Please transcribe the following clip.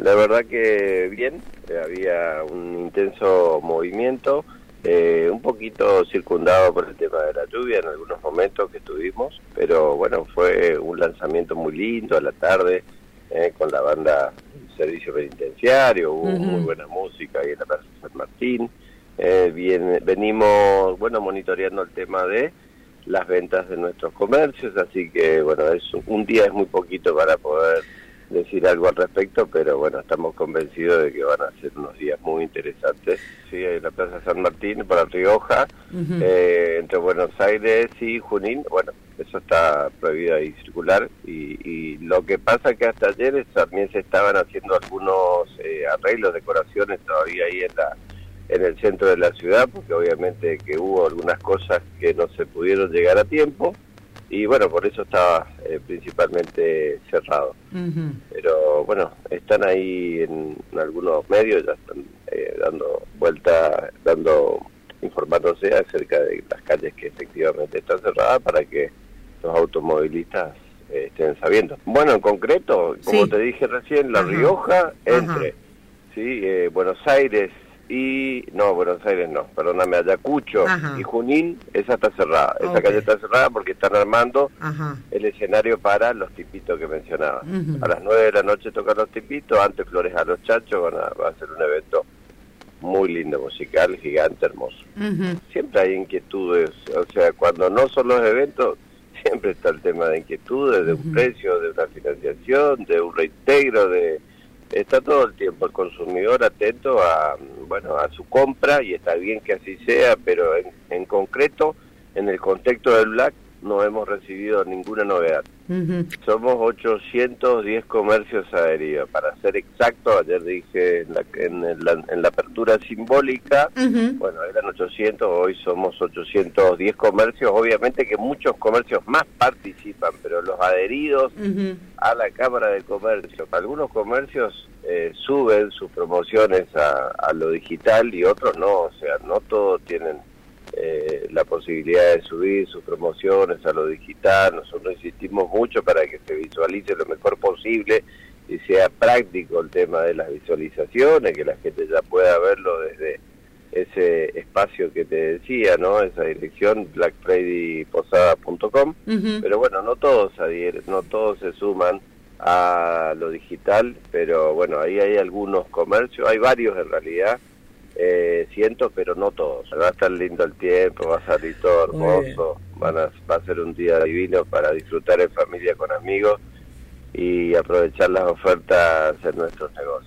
la verdad que bien, había un intenso movimiento, eh, un poquito circundado por el tema de la lluvia en algunos momentos que estuvimos, pero bueno, fue un lanzamiento muy lindo a la tarde eh, con la banda Servicio Penitenciario, hubo muy buena música ahí en la Plaza San Martín. Eh, bien, venimos, bueno, monitoreando el tema de las ventas de nuestros comercios, así que bueno, es un día es muy poquito para poder decir algo al respecto, pero bueno, estamos convencidos de que van a ser unos días muy interesantes. Sí, en la Plaza San Martín, para Rioja, eh, entre Buenos Aires y Junín, bueno, eso está prohibido ahí circular. Y, y lo que pasa que hasta ayer también se estaban haciendo algunos eh, arreglos, decoraciones todavía ahí en la en el centro de la ciudad, porque obviamente que hubo algunas cosas que no se pudieron llegar a tiempo y bueno, por eso estaba eh, principalmente cerrado. Pero bueno, están ahí en, algunos medios, ya están eh, dando vuelta, dando informándose acerca de las calles que efectivamente están cerradas para que los automovilistas eh, estén sabiendo. Bueno, en concreto, como te dije recién, La Rioja, entre ¿sí? Buenos Aires, y no, Buenos Aires no, perdóname, Ayacucho y Junín, esa está cerrada. Esa calle está cerrada porque están armando el escenario para los tipitos que mencionaba. A las nueve de la noche tocan los tipitos, antes Flores a los Chachos, van a, va a ser un evento muy lindo, musical, gigante, hermoso. Siempre hay inquietudes, o sea, cuando no son los eventos, siempre está el tema de inquietudes, de un precio, de una financiación, de un reintegro, de está todo el tiempo el consumidor atento a bueno a su compra y está bien que así sea pero en, en concreto en el contexto del Black no hemos recibido ninguna novedad. Somos 810 comercios adheridos. Para ser exacto, ayer dije en la, en la, apertura simbólica, bueno, eran 800, hoy somos 810 comercios. Obviamente que muchos comercios más participan, adheridos a la Cámara de Comercio, algunos comercios eh, suben sus promociones a, a lo digital y otros no, o sea, no todos tienen eh, la posibilidad de subir sus promociones a lo digital. Nosotros insistimos mucho para que se visualice lo mejor posible y sea práctico el tema de las visualizaciones, que la gente ya pueda verlo espacio que te decía, ¿no? Esa dirección blackfridayposada.com. Pero bueno, no todos adhieren, no todos se suman a lo digital, pero bueno, ahí hay algunos comercios, hay varios en realidad eh, cientos, pero no todos. Va a estar lindo el tiempo, va a salir todo hermoso, van a, va a ser un día divino para disfrutar en familia con amigos y aprovechar las ofertas en nuestros negocios.